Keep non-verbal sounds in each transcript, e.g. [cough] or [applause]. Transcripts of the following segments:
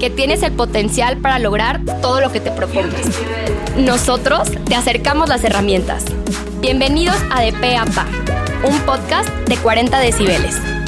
que tienes el potencial para lograr todo lo que te propongas. Nosotros te acercamos las herramientas. Bienvenidos a De Pe a Pa, un podcast de 40 decibeles.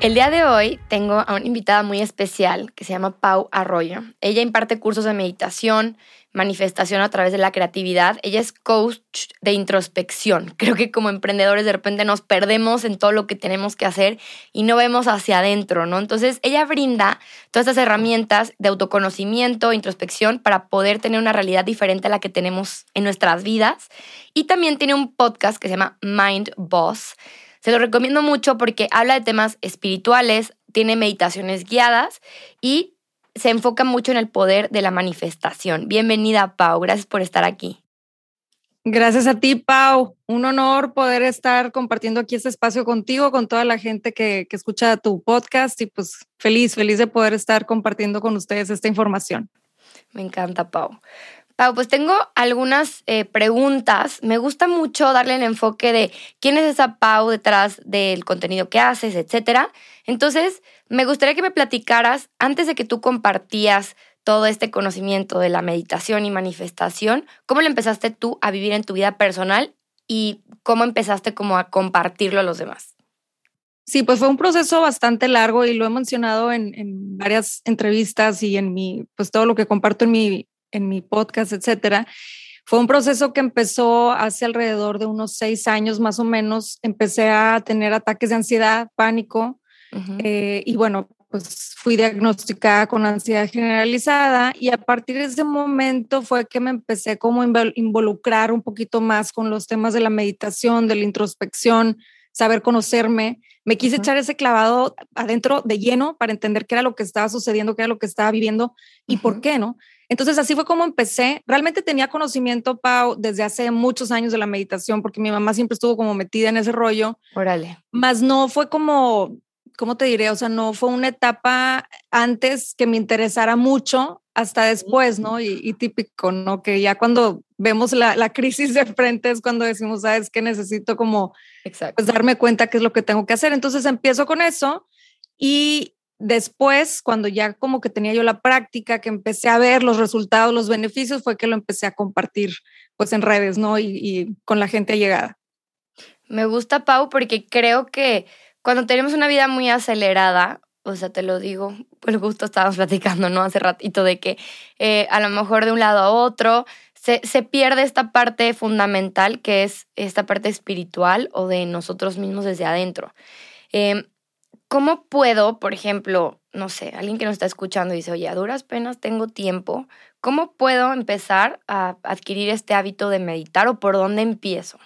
El día de hoy tengo a una invitada muy especial que se llama Pau Arroyo. Ella imparte cursos de meditación, manifestación a través de la creatividad. Ella es coach de introspección. Creo que como emprendedores de repente nos perdemos en todo lo que tenemos que hacer y no vemos hacia adentro, ¿no? Entonces ella brinda todas estas herramientas de autoconocimiento, introspección para poder tener una realidad diferente a la que tenemos en nuestras vidas. Y también tiene un podcast que se llama Mind Boss se lo recomiendo mucho porque habla de temas espirituales, tiene meditaciones guiadas y se enfoca mucho en el poder de la manifestación. Bienvenida, Pau. Gracias por estar aquí. Gracias a ti, Pau. Un honor poder estar compartiendo aquí este espacio contigo, con toda la gente que, que, escucha tu podcast y pues feliz, feliz de poder estar compartiendo con ustedes esta información. Me encanta, Pau. Pau, pues tengo algunas eh, preguntas. Me gusta mucho darle el enfoque de quién es esa Pau detrás del contenido que haces, etcétera. Entonces, me gustaría que me platicaras, antes de que tú compartías todo este conocimiento de la meditación y manifestación, ¿cómo le empezaste tú a vivir en tu vida personal y cómo empezaste como a compartirlo a los demás? Sí, pues fue un proceso bastante largo y lo he mencionado en, en, varias entrevistas y en mi, pues todo lo que comparto en mi en mi podcast, etcétera. Fue un proceso que empezó hace alrededor de unos seis años más o menos. Empecé a tener ataques de ansiedad, pánico, eh, y bueno, pues fui diagnosticada con ansiedad generalizada y a partir de ese momento fue que me empecé como a involucrar un poquito más con los temas de la meditación, de la introspección, saber conocerme. Me quise echar ese clavado adentro de lleno para entender qué era lo que estaba sucediendo, qué era lo que estaba viviendo y por qué, ¿no? Entonces así fue como empecé. Realmente tenía conocimiento, Pau, desde hace muchos años de la meditación, porque mi mamá siempre estuvo como metida en ese rollo. Órale. Más no fue como, ¿cómo te diré? O sea, no fue una etapa antes que me interesara mucho hasta después, ¿no? Y, típico, ¿no? Que ya cuando vemos la, la, crisis de frente es cuando decimos, sabes que necesito como pues, darme cuenta qué es lo que tengo que hacer. Entonces empiezo con eso y después, cuando ya como que tenía yo la práctica, que empecé a ver los resultados, los beneficios, fue que lo empecé a compartir pues en redes, ¿no? Y, con la gente llegada. Me gusta, Pau, porque creo que cuando tenemos una vida muy acelerada, o sea, te lo digo, por gusto estábamos platicando, ¿no? Hace ratito de que eh, a lo mejor de un lado a otro se, se, pierde esta parte fundamental que es esta parte espiritual o de nosotros mismos desde adentro. Eh, ¿Cómo puedo, por ejemplo, no sé, alguien que nos está escuchando dice, oye, a duras penas tengo tiempo, ¿cómo puedo empezar a adquirir este hábito de meditar o por dónde empiezo?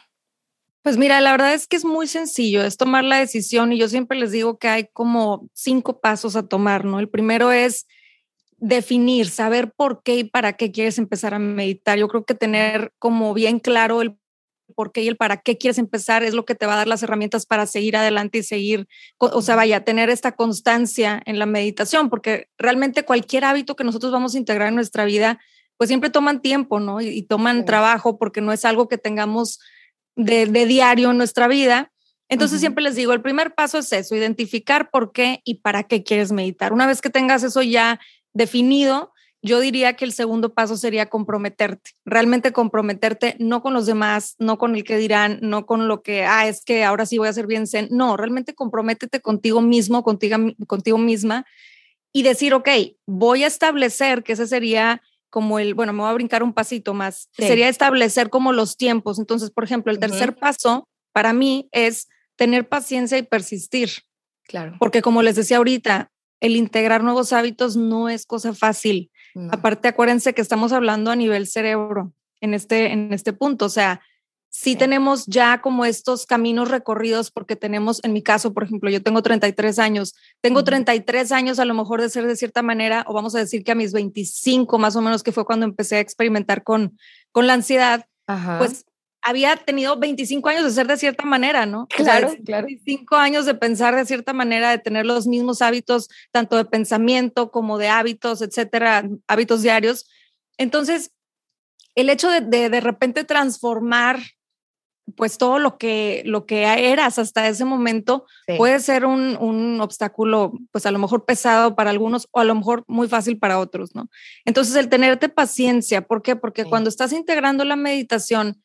Pues mira, la verdad es que es muy sencillo, es tomar la decisión y yo siempre les digo que hay como cinco pasos a tomar, ¿no? El primero es definir, saber por qué y para qué quieres empezar a meditar. Yo creo que tener como bien claro el por qué y el para qué quieres empezar es lo que te va a dar las herramientas para seguir adelante y seguir, o sea, vaya, tener esta constancia en la meditación, porque realmente cualquier hábito que nosotros vamos a integrar en nuestra vida, pues siempre toman tiempo, ¿no? Y, toman trabajo porque no es algo que tengamos de, diario en nuestra vida. Entonces siempre les digo, el primer paso es eso, identificar por qué y para qué quieres meditar. Una vez que tengas eso ya definido, yo diría que el segundo paso sería comprometerte, realmente comprometerte no con los demás, no con el que dirán, no con lo que, ah, es que ahora sí voy a ser bien zen. No, realmente comprométete contigo mismo, contigo, contigo misma y decir, ok, voy a establecer que ese sería como el, bueno, me voy a brincar un pasito más, sería establecer como los tiempos. Entonces, por ejemplo, el tercer paso para mí es tener paciencia y persistir. Claro. Porque como les decía ahorita, el integrar nuevos hábitos no es cosa fácil. Aparte, acuérdense que estamos hablando a nivel cerebro en este, en este punto. O sea, sí, tenemos ya como estos caminos recorridos porque tenemos, en mi caso, por ejemplo, yo tengo 33 años, tengo 33 años a lo mejor de ser de cierta manera, o vamos a decir que a mis 25 más o menos, que fue cuando empecé a experimentar con, con la ansiedad, pues había tenido 25 años de ser de cierta manera, ¿no? Claro, claro. 25 años de pensar de cierta manera, de tener los mismos hábitos, tanto de pensamiento como de hábitos, etcétera, hábitos diarios. Entonces, el hecho de de, de repente transformar pues todo lo que, lo que eras hasta ese momento puede ser un, un, obstáculo, pues a lo mejor pesado para algunos o a lo mejor muy fácil para otros, ¿no? Entonces, el tenerte paciencia, ¿por qué? Porque cuando estás integrando la meditación,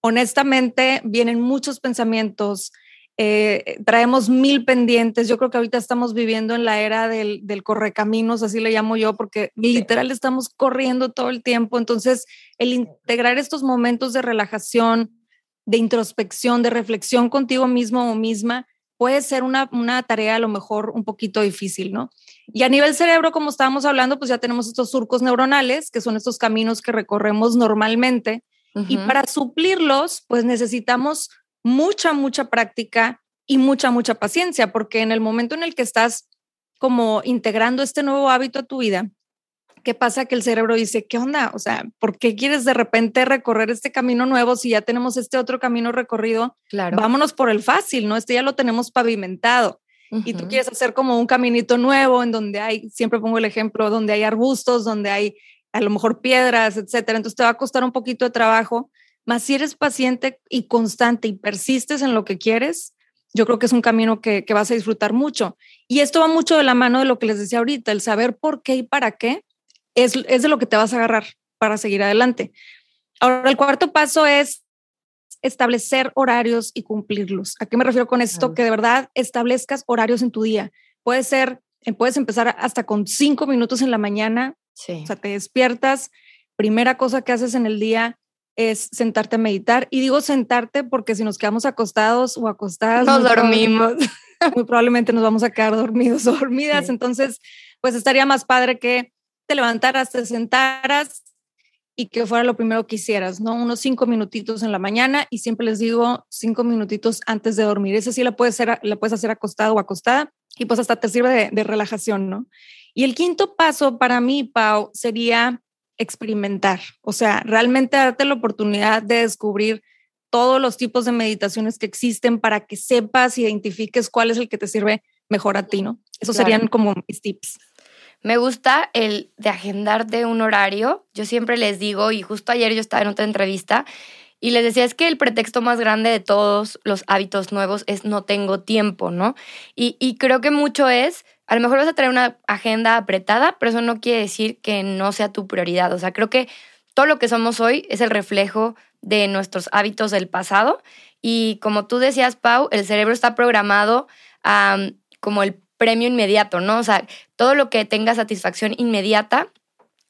honestamente vienen muchos pensamientos, eh, traemos mil pendientes. Yo creo que ahorita estamos viviendo en la era del, del correcaminos, así le llamo yo, porque literal estamos corriendo todo el tiempo. Entonces, el integrar estos momentos de relajación, de introspección, de reflexión contigo mismo o misma, puede ser una, una, tarea a lo mejor un poquito difícil, ¿no? Y a nivel cerebro, como estábamos hablando, pues ya tenemos estos surcos neuronales, que son estos caminos que recorremos normalmente, y para suplirlos, pues necesitamos mucha, mucha práctica y mucha, mucha paciencia, porque en el momento en el que estás como integrando este nuevo hábito a tu vida, ¿qué pasa? Que el cerebro dice, ¿qué onda? O sea, ¿por qué quieres de repente recorrer este camino nuevo si ya tenemos este otro camino recorrido? Claro. Vámonos por el fácil, ¿no? Este ya lo tenemos pavimentado. Y tú quieres hacer como un caminito nuevo en donde hay, siempre pongo el ejemplo, donde hay arbustos, donde hay a lo mejor piedras, etcétera. Entonces te va a costar un poquito de trabajo, más si eres paciente y constante y persistes en lo que quieres, yo creo que es un camino que, que vas a disfrutar mucho. Y esto va mucho de la mano de lo que les decía ahorita, el saber por qué y para qué es, es de lo que te vas a agarrar para seguir adelante. Ahora, el cuarto paso es establecer horarios y cumplirlos. ¿A qué me refiero con esto? Que de verdad establezcas horarios en tu día. Puede ser, eh, puedes empezar hasta con cinco minutos en la mañana. Sí. O sea, te despiertas, primera cosa que haces en el día es sentarte a meditar. Y digo sentarte porque si nos quedamos acostados o acostadas, nos dormimos. [laughs] muy probablemente nos vamos a quedar dormidos o dormidas. Sí. Entonces, pues estaría más padre que te levantaras, te sentaras y que fuera lo primero que hicieras, ¿no? Unos cinco minutitos en la mañana y siempre les digo cinco minutitos antes de dormir. Esa sí la puedes hacer, la puedes hacer acostado o acostada y pues hasta te sirve de, de relajación, ¿no? Y el quinto paso para mí, Pau, sería experimentar, o sea, realmente darte la oportunidad de descubrir todos los tipos de meditaciones que existen para que sepas, identifiques cuál es el que te sirve mejor a ti, ¿no? Esos claro. serían como mis tips. Me gusta el de agendarte un horario. Yo siempre les digo, y justo ayer yo estaba en otra entrevista y les decía, es que el pretexto más grande de todos los hábitos nuevos es no tengo tiempo, ¿no? Y, y creo que mucho es, a lo mejor vas a traer una agenda apretada, pero eso no quiere decir que no sea tu prioridad. O sea, creo que todo lo que somos hoy es el reflejo de nuestros hábitos del pasado. Y como tú decías, Pau, el cerebro está programado um, como el premio inmediato, ¿no? O sea, todo lo que tenga satisfacción inmediata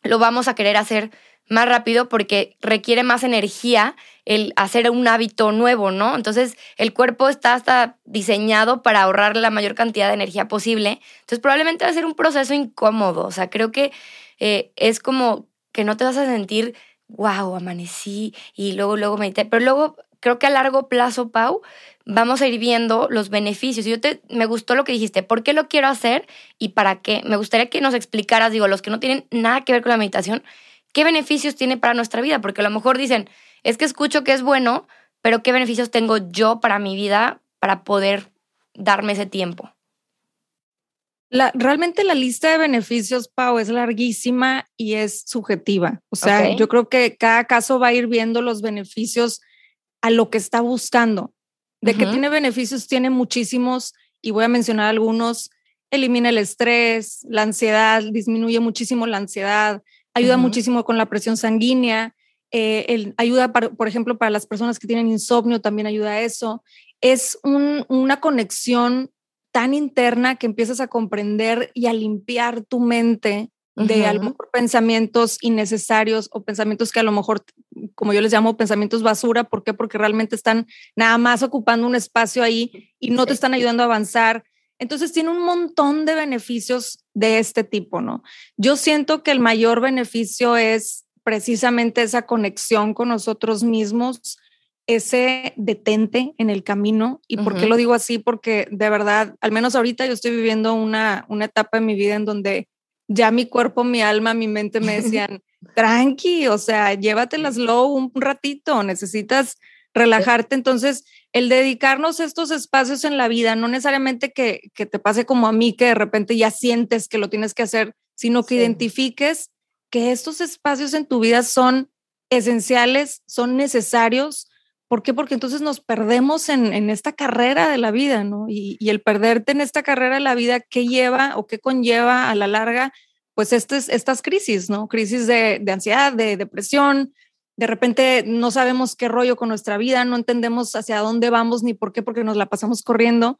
lo vamos a querer hacer más rápido porque requiere más energía el hacer un hábito nuevo, ¿no? Entonces, el cuerpo está hasta diseñado para ahorrar la mayor cantidad de energía posible. Entonces, probablemente va a ser un proceso incómodo. O sea, creo que eh, es como que no te vas a sentir, wow, amanecí y luego, luego medité. Pero luego, creo que a largo plazo, Pau, vamos a ir viendo los beneficios. Yo te, me gustó lo que dijiste, ¿por qué lo quiero hacer y para qué? Me gustaría que nos explicaras, digo, los que no tienen nada que ver con la meditación, ¿qué beneficios tiene para nuestra vida? Porque a lo mejor dicen, es que escucho que es bueno, pero ¿qué beneficios tengo yo para mi vida para poder darme ese tiempo? La, realmente la lista de beneficios, Pau, es larguísima y es subjetiva. O sea, okay. yo creo que cada caso va a ir viendo los beneficios a lo que está buscando. De uh -huh. que tiene beneficios, tiene muchísimos y voy a mencionar algunos. Elimina el estrés, la ansiedad, disminuye muchísimo la ansiedad, ayuda uh -huh. muchísimo con la presión sanguínea, eh, el, ayuda, para, por ejemplo, para las personas que tienen insomnio, también ayuda a eso. Es un, una conexión tan interna que empiezas a comprender y a limpiar tu mente de uh -huh. a lo mejor pensamientos innecesarios o pensamientos que a lo mejor, como yo les llamo, pensamientos basura. ¿Por qué? Porque realmente están nada más ocupando un espacio ahí y no te están ayudando a avanzar. Entonces tiene un montón de beneficios de este tipo, ¿no? Yo siento que el mayor beneficio es precisamente esa conexión con nosotros mismos ese detente en el camino. ¿Y por qué lo digo así? Porque de verdad, al menos ahorita yo estoy viviendo una, una etapa en mi vida en donde ya mi cuerpo, mi alma, mi mente me [laughs] decían, tranqui, o sea, llévatela slow un ratito, necesitas relajarte. Entonces, el dedicarnos a estos espacios en la vida, no necesariamente que, que, te pase como a mí, que de repente ya sientes que lo tienes que hacer, sino que identifiques que estos espacios en tu vida son esenciales, son necesarios. ¿Por qué? Porque entonces nos perdemos en, esta carrera de la vida, ¿no? Y, y, el perderte en esta carrera de la vida, ¿qué lleva o qué conlleva a la larga? Pues estas, crisis, ¿no? Crisis de, de ansiedad, de depresión, de repente no sabemos qué rollo con nuestra vida, no entendemos hacia dónde vamos ni por qué, porque nos la pasamos corriendo.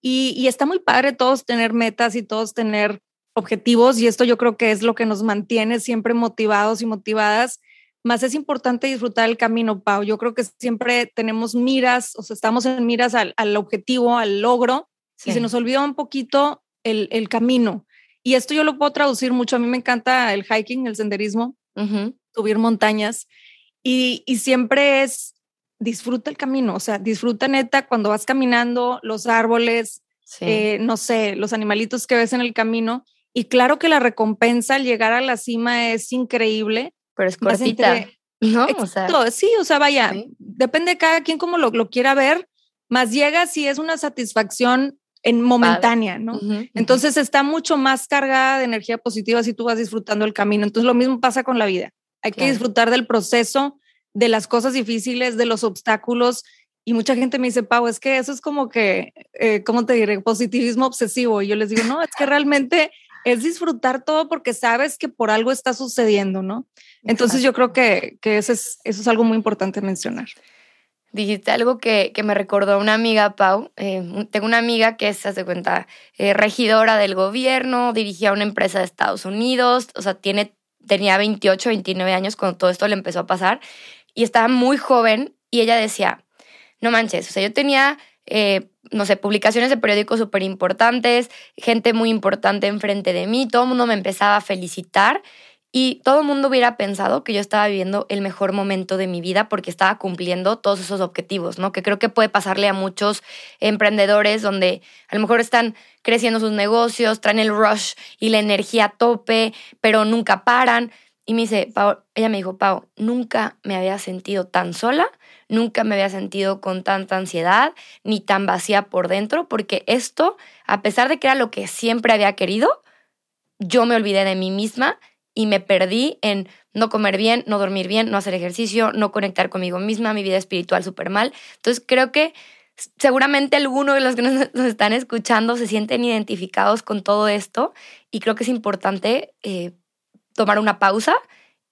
Y, está muy padre todos tener metas y todos tener objetivos y esto yo creo que es lo que nos mantiene siempre motivados y motivadas. Más es importante disfrutar el camino, Pau. Yo creo que siempre tenemos miras, o sea, estamos en miras al, objetivo, al logro, y se nos olvida un poquito el, camino. Y esto yo lo puedo traducir mucho. A mí me encanta el hiking, el senderismo, subir montañas. Y, siempre es, disfruta el camino, o sea, disfruta neta cuando vas caminando, los árboles, eh, no sé, los animalitos que ves en el camino. Y claro que la recompensa al llegar a la cima es increíble. Pero es cortita, ¿no? O sea, sí, o sea, vaya, depende de cada quien como lo, lo quiera ver, más llega si es una satisfacción en momentánea, ¿no? Entonces está mucho más cargada de energía positiva si tú vas disfrutando el camino. Entonces lo mismo pasa con la vida. Hay que disfrutar del proceso, de las cosas difíciles, de los obstáculos. Y mucha gente me dice, Pau, es que eso es como que, eh, ¿cómo te diré? Positivismo obsesivo. Y yo les digo, no, es que realmente es disfrutar todo porque sabes que por algo está sucediendo, ¿no? Entonces yo creo que, que eso, es, eso es algo muy importante mencionar. Dijiste algo que, que me recordó una amiga, Pau. Eh, tengo una amiga que es, hace cuenta, eh, regidora del gobierno, dirigía una empresa de Estados Unidos, o sea, tiene tenía 28, 29 años cuando todo esto le empezó a pasar y estaba muy joven y ella decía, no manches, o sea, yo tenía, eh, no sé, publicaciones de periódicos súper importantes, gente muy importante enfrente de mí, todo el mundo me empezaba a felicitar y todo el mundo hubiera pensado que yo estaba viviendo el mejor momento de mi vida porque estaba cumpliendo todos esos objetivos, ¿no? Que creo que puede pasarle a muchos emprendedores donde a lo mejor están creciendo sus negocios, traen el rush y la energía a tope, pero nunca paran. Y me dice, ella me dijo, Pau, nunca me había sentido tan sola, nunca me había sentido con tanta ansiedad, ni tan vacía por dentro, porque esto, a pesar de que era lo que siempre había querido, yo me olvidé de mí misma y me perdí en no comer bien, no dormir bien, no hacer ejercicio, no conectar conmigo misma, mi vida espiritual súper mal. Entonces creo que seguramente algunos de los que [laughs] nos, están escuchando se sienten identificados con todo esto y creo que es importante eh, tomar una pausa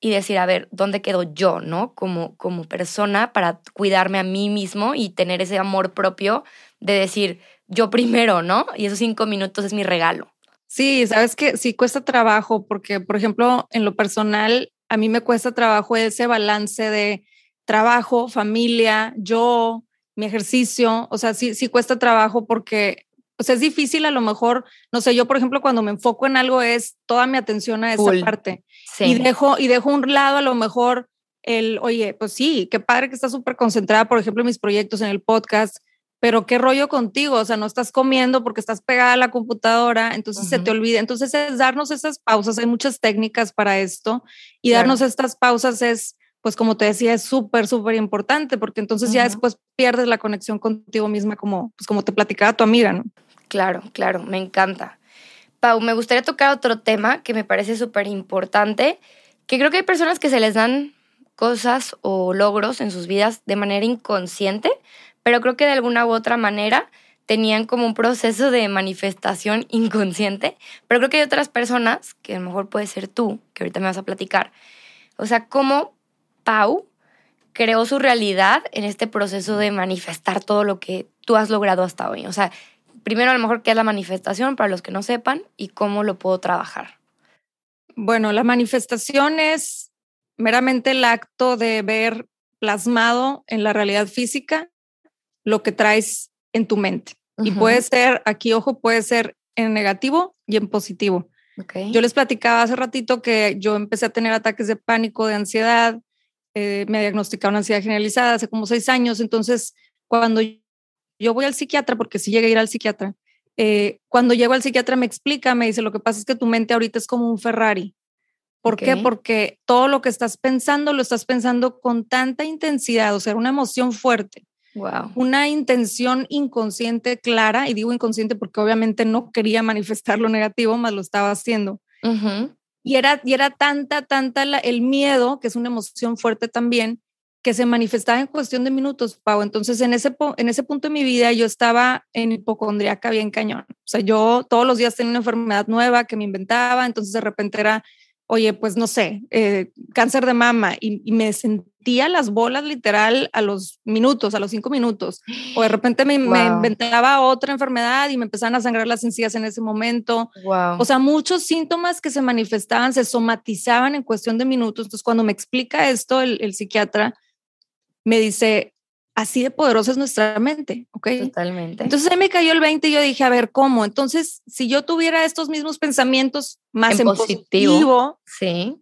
y decir, a ver, ¿dónde quedo yo, no? Como, como persona para cuidarme a mí mismo y tener ese amor propio de decir, yo primero, ¿no? Y esos cinco minutos es mi regalo. Sí, sabes que sí cuesta trabajo porque, por ejemplo, en lo personal, a mí me cuesta trabajo ese balance de trabajo, familia, yo, mi ejercicio, o sea, sí, sí cuesta trabajo porque, o sea, es difícil a lo mejor, no sé, yo, por ejemplo, cuando me enfoco en algo es toda mi atención a esa parte y dejo, y dejo un lado a lo mejor el, oye, pues sí, qué padre que estás súper concentrada, por ejemplo, en mis proyectos, en el podcast, pero qué rollo contigo, o sea, no estás comiendo porque estás pegada a la computadora, entonces se te olvida. Entonces es darnos esas pausas, hay muchas técnicas para esto y darnos estas pausas es, pues como te decía, es súper, súper importante porque entonces ya después pierdes la conexión contigo misma como, pues como te platicaba tu amiga, ¿no? Claro, claro, me encanta. Pau, me gustaría tocar otro tema que me parece súper importante, que creo que hay personas que se les dan cosas o logros en sus vidas de manera inconsciente, pero creo que de alguna u otra manera tenían como un proceso de manifestación inconsciente, pero creo que hay otras personas, que a lo mejor puede ser tú, que ahorita me vas a platicar, o sea, cómo Pau creó su realidad en este proceso de manifestar todo lo que tú has logrado hasta hoy. O sea, primero a lo mejor qué es la manifestación para los que no sepan y cómo lo puedo trabajar. Bueno, la manifestación es meramente el acto de ver plasmado en la realidad física lo que traes en tu mente. Y puede ser, aquí ojo, puede ser en negativo y en positivo. Yo les platicaba hace ratito que yo empecé a tener ataques de pánico, de ansiedad, eh, me diagnosticaron ansiedad generalizada hace como seis años, entonces cuando yo voy al psiquiatra, porque sí llegué a ir al psiquiatra, eh, cuando llego al psiquiatra me explica, me dice, lo que pasa es que tu mente ahorita es como un Ferrari. ¿Por qué? Porque todo lo que estás pensando lo estás pensando con tanta intensidad, o sea, una emoción fuerte. Wow. Una intención inconsciente clara, y digo inconsciente porque obviamente no quería manifestar lo negativo, más lo estaba haciendo. y, era, y era tanta, tanta el miedo, que es una emoción fuerte también, que se manifestaba en cuestión de minutos, Pau. Entonces, en ese, en ese punto de mi vida, yo estaba en hipocondriaca bien cañón. O sea, yo todos los días tenía una enfermedad nueva que me inventaba, entonces de repente era oye, pues no sé, eh, cáncer de mama y, me sentía las bolas literal a los minutos, a los cinco minutos. O de repente me, inventaba otra enfermedad y me empezaban a sangrar las encías en ese momento. O sea, muchos síntomas que se manifestaban, se somatizaban en cuestión de minutos. Entonces, cuando me explica esto el, el psiquiatra, me dice, así de poderosa es nuestra mente, ¿ok? Totalmente. Entonces ahí me cayó el 20 y yo dije, a ver, ¿cómo? Entonces, si yo tuviera estos mismos pensamientos más en, positivo, sí.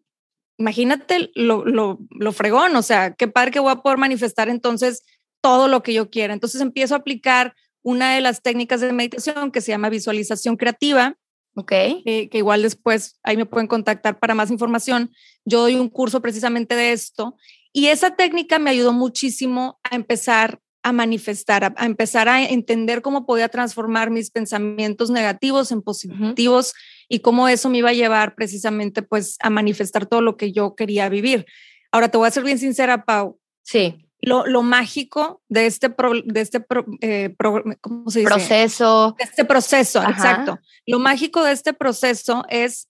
imagínate lo, lo, lo, fregón, o sea, qué padre que voy a poder manifestar entonces todo lo que yo quiera. Entonces empiezo a aplicar una de las técnicas de meditación que se llama visualización creativa. Ok. Eh, que igual después ahí me pueden contactar para más información. Yo doy un curso precisamente de esto y esa técnica me ayudó muchísimo a empezar a manifestar, a, empezar a entender cómo podía transformar mis pensamientos negativos en positivos y cómo eso me iba a llevar precisamente pues a manifestar todo lo que yo quería vivir. Ahora te voy a ser bien sincera, Pau. Sí. Lo, lo mágico de este, de este eh, ¿cómo se dice? proceso. De este proceso, exacto. Lo mágico de este proceso es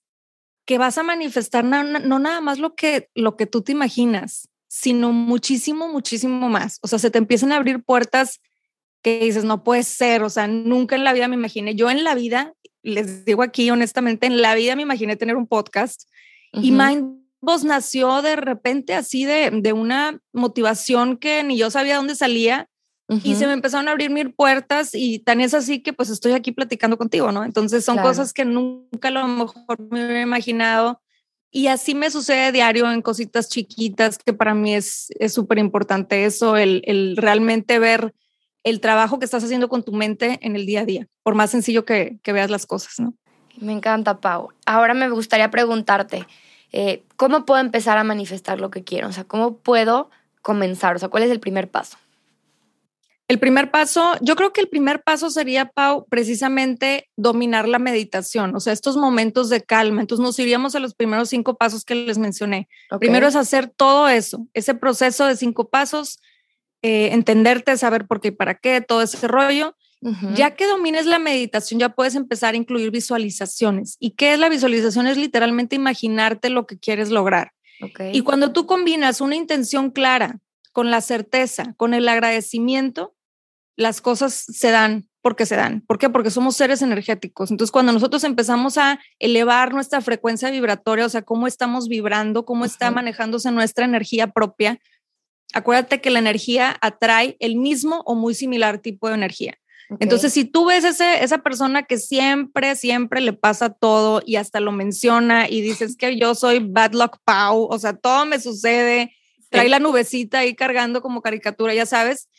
que vas a manifestar no, no, nada más lo que, lo que tú te imaginas, sino muchísimo, muchísimo más. O sea, se te empiezan a abrir puertas que dices, no puede ser, o sea, nunca en la vida me imaginé, yo en la vida, les digo aquí honestamente, en la vida me imaginé tener un podcast y Mindboss nació de repente así de, de, una motivación que ni yo sabía dónde salía y se me empezaron a abrir mil puertas y tan es así que pues estoy aquí platicando contigo, ¿no? Entonces son cosas que nunca a lo mejor me hubiera imaginado y así me sucede diario en cositas chiquitas, que para mí es súper importante eso, el, el, realmente ver el trabajo que estás haciendo con tu mente en el día a día, por más sencillo que, que veas las cosas, ¿no? Me encanta, Pau. Ahora me gustaría preguntarte, eh, ¿cómo puedo empezar a manifestar lo que quiero? O sea, ¿cómo puedo comenzar? O sea, ¿cuál es el primer paso? El primer paso, yo creo que el primer paso sería, Pau, precisamente dominar la meditación, o sea, estos momentos de calma. Entonces nos iríamos a los primeros cinco pasos que les mencioné. Primero es hacer todo eso, ese proceso de cinco pasos, eh, entenderte, saber por qué y para qué, todo ese rollo. Ya que domines la meditación, ya puedes empezar a incluir visualizaciones. ¿Y qué es la visualización? Es literalmente imaginarte lo que quieres lograr. Y cuando tú combinas una intención clara con la certeza, con el agradecimiento, las cosas se dan porque se dan. ¿Por qué? Porque somos seres energéticos. Entonces, cuando nosotros empezamos a elevar nuestra frecuencia vibratoria, o sea, cómo estamos vibrando, cómo está manejándose nuestra energía propia, acuérdate que la energía atrae el mismo o muy similar tipo de energía. Entonces, si tú ves ese, esa persona que siempre, siempre le pasa todo y hasta lo menciona y dices que yo soy bad luck Pau, o sea, todo me sucede, trae la nubecita ahí cargando como caricatura, ya sabes,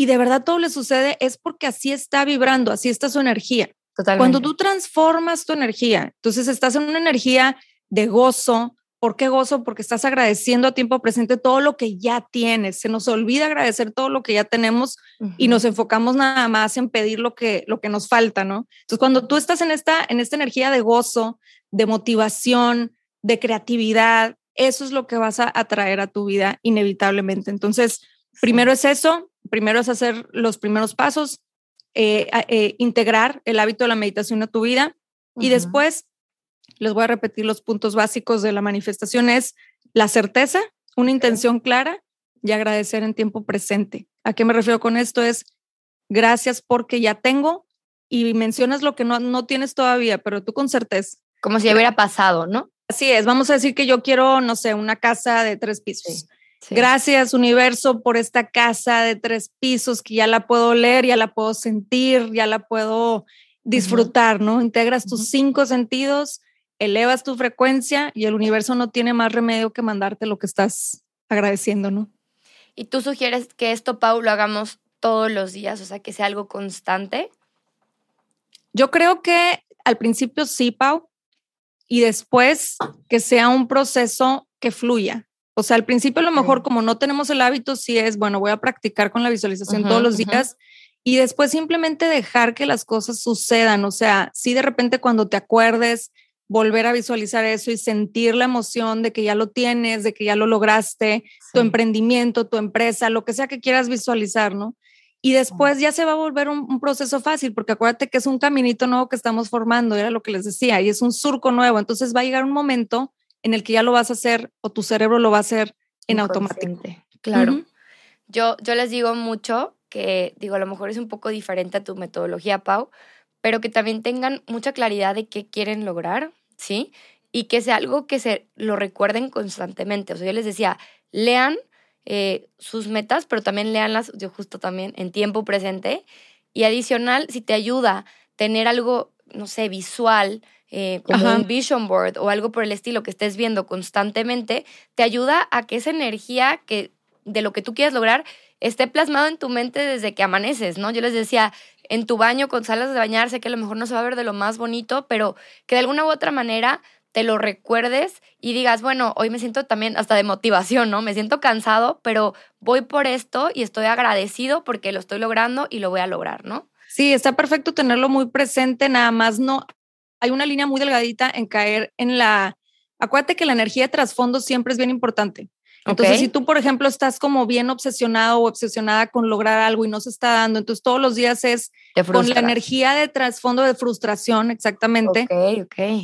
y de verdad todo le sucede es porque así está vibrando, así está su energía. Totalmente. Cuando tú transformas tu energía, entonces estás en una energía de gozo. ¿Por qué gozo? Porque estás agradeciendo a tiempo presente todo lo que ya tienes. Se nos olvida agradecer todo lo que ya tenemos y nos enfocamos nada más en pedir lo que, lo que nos falta, ¿no? Entonces, cuando tú estás en esta, en esta energía de gozo, de motivación, de creatividad, eso es lo que vas a atraer a tu vida inevitablemente. Entonces, primero es eso, primero es hacer los primeros pasos, eh, eh, integrar el hábito de la meditación a tu vida y después les voy a repetir los puntos básicos de la manifestación es la certeza, una intención clara y agradecer en tiempo presente. ¿A qué me refiero con esto? Es gracias porque ya tengo y mencionas lo que no, no tienes todavía, pero tú con certeza. Como si ya hubiera pasado, ¿no? Así es, vamos a decir que yo quiero, no sé, una casa de tres pisos. Gracias universo por esta casa de tres pisos que ya la puedo leer, ya la puedo sentir, ya la puedo disfrutar, ¿no? Integras tus cinco sentidos, elevas tu frecuencia y el universo no tiene más remedio que mandarte lo que estás agradeciendo, ¿no? ¿Y tú sugieres que esto, Pau, lo hagamos todos los días, o sea, que sea algo constante? Yo creo que al principio sí, Pau, y después que sea un proceso que fluya. O sea, al principio a lo mejor como no tenemos el hábito, sí es, bueno, voy a practicar con la visualización todos los días y después simplemente dejar que las cosas sucedan. O sea, sí de repente cuando te acuerdes, volver a visualizar eso y sentir la emoción de que ya lo tienes, de que ya lo lograste, tu emprendimiento, tu empresa, lo que sea que quieras visualizar, ¿no? Y después ya se va a volver un, proceso fácil, porque acuérdate que es un caminito nuevo que estamos formando, era lo que les decía, y es un surco nuevo. Entonces va a llegar un momento en el que ya lo vas a hacer o tu cerebro lo va a hacer en automático. Claro. yo, yo les digo mucho que, digo, a lo mejor es un poco diferente a tu metodología, Pau, pero que también tengan mucha claridad de qué quieren lograr, ¿sí? Y que sea algo que se lo recuerden constantemente. O sea, yo les decía, lean eh, sus metas, pero también leanlas, yo justo también, en tiempo presente. Y adicional, si te ayuda tener algo, no sé, visual, eh, como un vision board o algo por el estilo que estés viendo constantemente, te ayuda a que esa energía que de lo que tú quieras lograr esté plasmado en tu mente desde que amaneces, ¿no? Yo les decía, en tu baño con salas de bañarse, que a lo mejor no se va a ver de lo más bonito, pero que de alguna u otra manera te lo recuerdes y digas, bueno, hoy me siento también hasta de motivación, ¿no? Me siento cansado, pero voy por esto y estoy agradecido porque lo estoy logrando y lo voy a lograr, ¿no? Sí, está perfecto tenerlo muy presente, nada más no. Hay una línea muy delgadita en caer en la... Acuérdate que la energía de trasfondo siempre es bien importante. Entonces, si tú, por ejemplo, estás como bien obsesionado o obsesionada con lograr algo y no se está dando, entonces todos los días es con la energía de trasfondo de frustración, exactamente.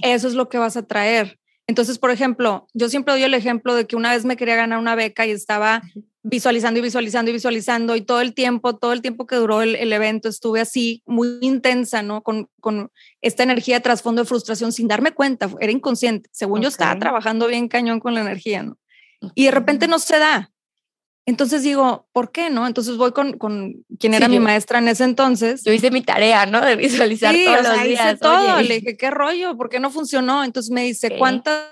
Eso es lo que vas a traer. Entonces, por ejemplo, yo siempre doy el ejemplo de que una vez me quería ganar una beca y estaba visualizando y visualizando y visualizando y todo el tiempo, todo el tiempo que duró el, evento estuve así muy intensa, ¿no? Con, con esta energía de trasfondo de frustración sin darme cuenta, era inconsciente. Según yo estaba trabajando bien cañón con la energía, ¿no? y de repente no se da. Entonces digo, ¿por qué no? Entonces voy con, con quien era mi maestra en ese entonces. Yo hice mi tarea, ¿no? De visualizar todos los días. Hice todo. Le dije, ¿qué rollo? ¿Por qué no funcionó? Entonces me dice, ¿cuántas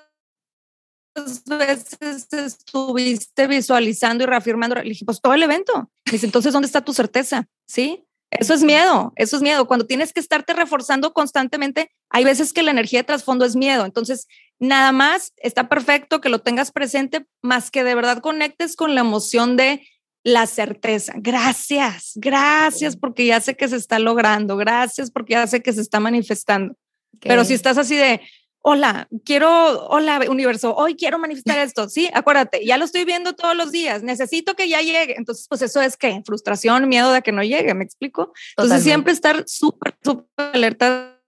veces estuviste visualizando y reafirmando? Le dije, pues todo el evento. Me dice, entonces, ¿dónde está tu certeza? ¿Sí? Eso es miedo, eso es miedo. Cuando tienes que estarte reforzando constantemente, hay veces que la energía de trasfondo es miedo. Entonces, nada más está perfecto que lo tengas presente, más que de verdad conectes con la emoción de la certeza. Gracias, gracias porque ya sé que se está logrando, gracias porque ya sé que se está manifestando. Pero si estás así de, hola, quiero, hola universo, hoy quiero manifestar [laughs] esto, sí, acuérdate, ya lo estoy viendo todos los días, necesito que ya llegue. Entonces, pues eso es que frustración, miedo de que no llegue, ¿me explico? Entonces, siempre estar súper, súper alertas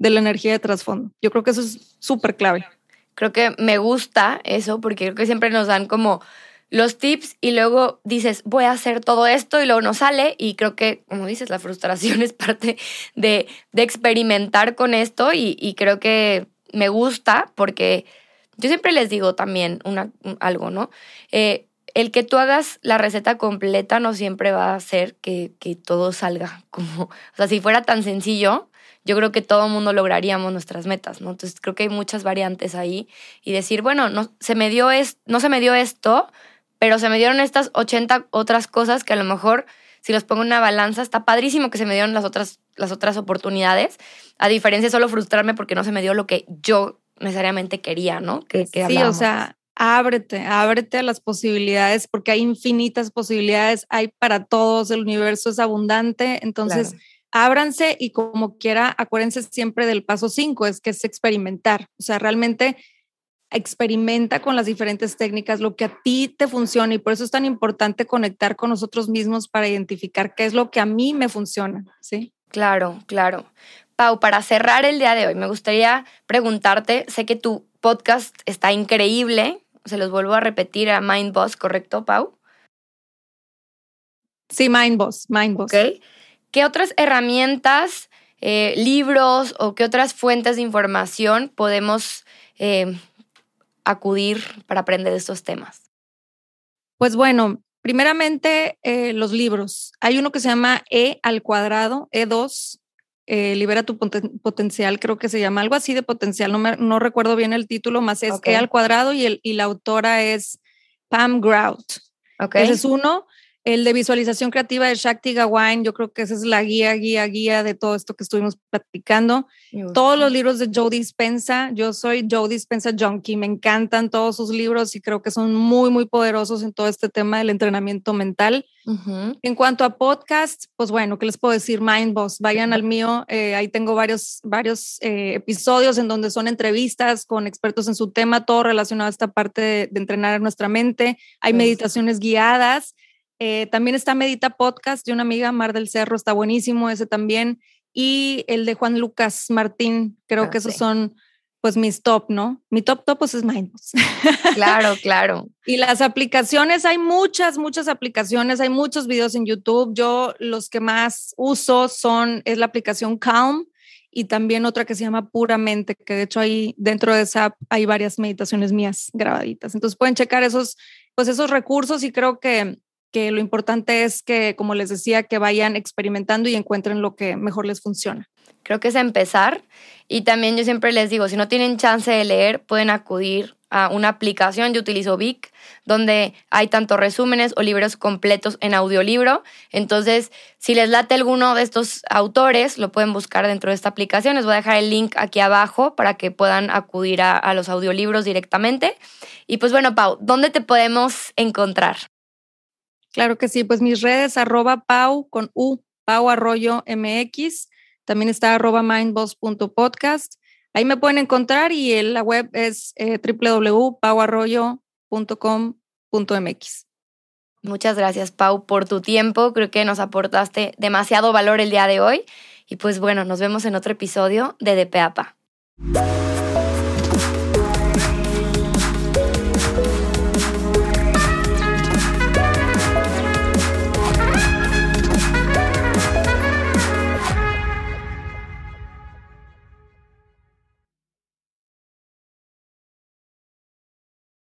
de la energía de trasfondo. Yo creo que eso es súper clave. Creo que me gusta eso porque creo que siempre nos dan como los tips y luego dices, voy a hacer todo esto y luego no sale y creo que, como dices, la frustración [laughs] es parte de, de experimentar con esto y, creo que me gusta porque yo siempre les digo también una, algo, ¿no? Eh, el que tú hagas la receta completa no siempre va a hacer que, que, todo salga como, o sea, si fuera tan sencillo, yo creo que todo el mundo lograríamos nuestras metas, ¿no? Entonces creo que hay muchas variantes ahí y decir, bueno, no se me dio, es, no se me dio esto, pero se me dieron estas 80 otras cosas que a lo mejor si los pongo en una balanza, está padrísimo que se me dieron las otras, las otras oportunidades, a diferencia de solo frustrarme porque no se me dio lo que yo necesariamente quería, ¿no? Que, sí, o sea, ábrete, ábrete a las posibilidades porque hay infinitas posibilidades, hay para todos, el universo es abundante, entonces... ábranse y como quiera, acuérdense siempre del paso cinco, es que es experimentar. O sea, realmente experimenta con las diferentes técnicas, lo que a ti te funciona y por eso es tan importante conectar con nosotros mismos para identificar qué es lo que a mí me funciona, ¿sí? Claro, claro. Pau, para cerrar el día de hoy, me gustaría preguntarte, sé que tu podcast está increíble, se los vuelvo a repetir a Mind Boss, ¿correcto, Pau? Sí, Mind Boss, Mind Boss. ¿Qué otras herramientas, eh, libros o qué otras fuentes de información podemos eh, acudir para aprender estos temas? Pues bueno, primeramente eh, los libros. Hay uno que se llama E al cuadrado, E2, eh, Libera tu potencial, creo que se llama algo así de potencial, no, no recuerdo bien el título, más es E al cuadrado y, el, y la autora es Pam Grout. Okay. Ese es uno. El de visualización creativa de Shakti Gawain, yo creo que esa es la guía, guía, guía de todo esto que estuvimos platicando. Todos los libros de Joe Dispensa, yo soy Joe Dispensa junkie, me encantan todos sus libros y creo que son muy, muy poderosos en todo este tema del entrenamiento mental. En cuanto a podcast, pues bueno, ¿qué les puedo decir? Mindboss, vayan al mío, eh, ahí tengo varios, varios eh, episodios en donde son entrevistas con expertos en su tema, todo relacionado a esta parte de, de entrenar nuestra mente. Hay meditaciones guiadas eh, también está Medita Podcast de una amiga, Mar del Cerro, está buenísimo ese también. Y el de Juan Lucas Martín, creo ah, que esos son pues mis top, ¿no? Mi top top pues es Mindboss. [laughs] Claro, claro. y las aplicaciones, hay muchas, muchas aplicaciones, hay muchos videos en YouTube. Yo los que más uso son, es la aplicación Calm y también otra que se llama Puramente, que de hecho ahí dentro de esa app hay varias meditaciones mías grabaditas. Entonces pueden checar esos, pues esos recursos y creo que que lo importante es que, como les decía, que vayan experimentando y encuentren lo que mejor les funciona. Creo que es empezar y también yo siempre les digo, si no tienen chance de leer, pueden acudir a una aplicación, yo utilizo Vic, donde hay tanto resúmenes o libros completos en audiolibro. Entonces, si les late alguno de estos autores, lo pueden buscar dentro de esta aplicación. Les voy a dejar el link aquí abajo para que puedan acudir a, a los audiolibros directamente. Y pues bueno, Pau, ¿dónde te podemos encontrar? Claro que sí, pues mis redes arroba pau con u, pau arroyo mx, también está arroba mindboss.podcast. Ahí me pueden encontrar y la web es eh, www.pauarroyo.com.mx. Muchas gracias, Pau, por tu tiempo. Creo que nos aportaste demasiado valor el día de hoy. Y pues bueno, nos vemos en otro episodio de De